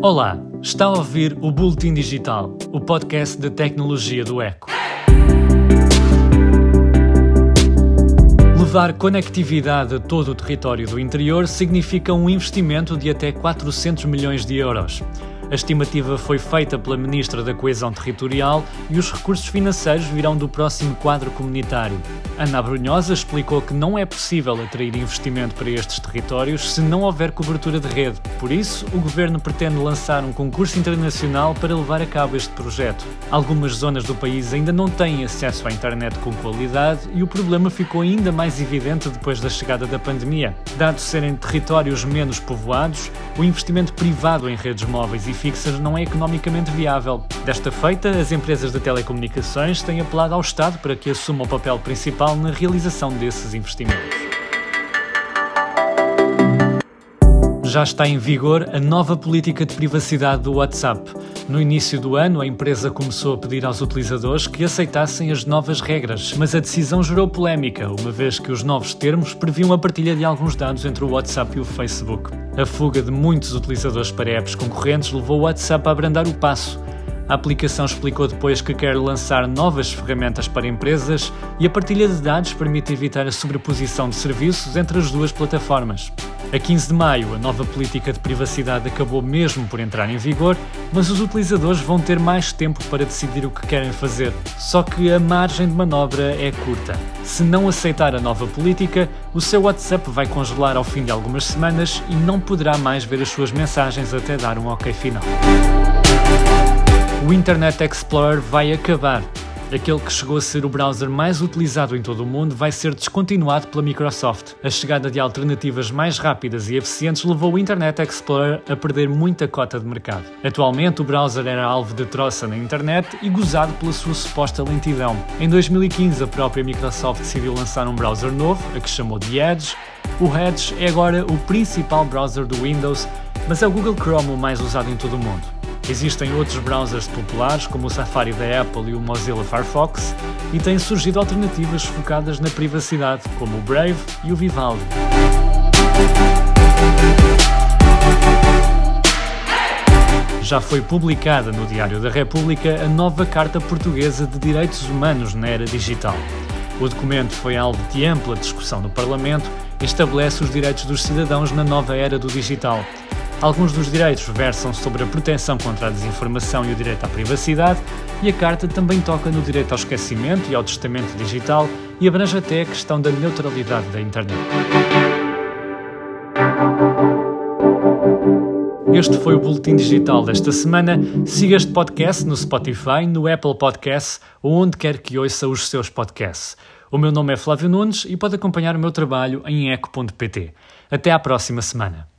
Olá, está a ouvir o Boletim Digital, o podcast de tecnologia do Eco. Levar conectividade a todo o território do interior significa um investimento de até 400 milhões de euros. A estimativa foi feita pela Ministra da Coesão Territorial e os recursos financeiros virão do próximo quadro comunitário. Ana Brunhosa explicou que não é possível atrair investimento para estes territórios se não houver cobertura de rede. Por isso, o Governo pretende lançar um concurso internacional para levar a cabo este projeto. Algumas zonas do país ainda não têm acesso à internet com qualidade e o problema ficou ainda mais evidente depois da chegada da pandemia. Dado serem territórios menos povoados, o investimento privado em redes móveis e fixas não é economicamente viável. Desta feita, as empresas de telecomunicações têm apelado ao Estado para que assuma o papel principal na realização desses investimentos. já está em vigor a nova política de privacidade do WhatsApp. No início do ano, a empresa começou a pedir aos utilizadores que aceitassem as novas regras, mas a decisão gerou polémica, uma vez que os novos termos previam a partilha de alguns dados entre o WhatsApp e o Facebook. A fuga de muitos utilizadores para apps concorrentes levou o WhatsApp a abrandar o passo. A aplicação explicou depois que quer lançar novas ferramentas para empresas e a partilha de dados permite evitar a sobreposição de serviços entre as duas plataformas. A 15 de maio, a nova política de privacidade acabou mesmo por entrar em vigor, mas os utilizadores vão ter mais tempo para decidir o que querem fazer. Só que a margem de manobra é curta. Se não aceitar a nova política, o seu WhatsApp vai congelar ao fim de algumas semanas e não poderá mais ver as suas mensagens até dar um OK final o Internet Explorer vai acabar. Aquele que chegou a ser o browser mais utilizado em todo o mundo vai ser descontinuado pela Microsoft. A chegada de alternativas mais rápidas e eficientes levou o Internet Explorer a perder muita cota de mercado. Atualmente, o browser era alvo de troça na internet e gozado pela sua suposta lentidão. Em 2015, a própria Microsoft decidiu lançar um browser novo, a que chamou de Edge. O Edge é agora o principal browser do Windows, mas é o Google Chrome o mais usado em todo o mundo. Existem outros browsers populares, como o Safari da Apple e o Mozilla Firefox, e têm surgido alternativas focadas na privacidade, como o Brave e o Vivaldi. já foi publicada no Diário da República a nova Carta Portuguesa de Direitos Humanos na Era Digital. O documento foi alvo de ampla discussão no Parlamento e estabelece os direitos dos cidadãos na nova era do digital, Alguns dos direitos versam sobre a proteção contra a desinformação e o direito à privacidade, e a Carta também toca no direito ao esquecimento e ao testamento digital e abrange até a questão da neutralidade da internet. Este foi o Boletim Digital desta semana. Siga este podcast no Spotify, no Apple Podcasts ou onde quer que ouça os seus podcasts. O meu nome é Flávio Nunes e pode acompanhar o meu trabalho em eco.pt. Até à próxima semana.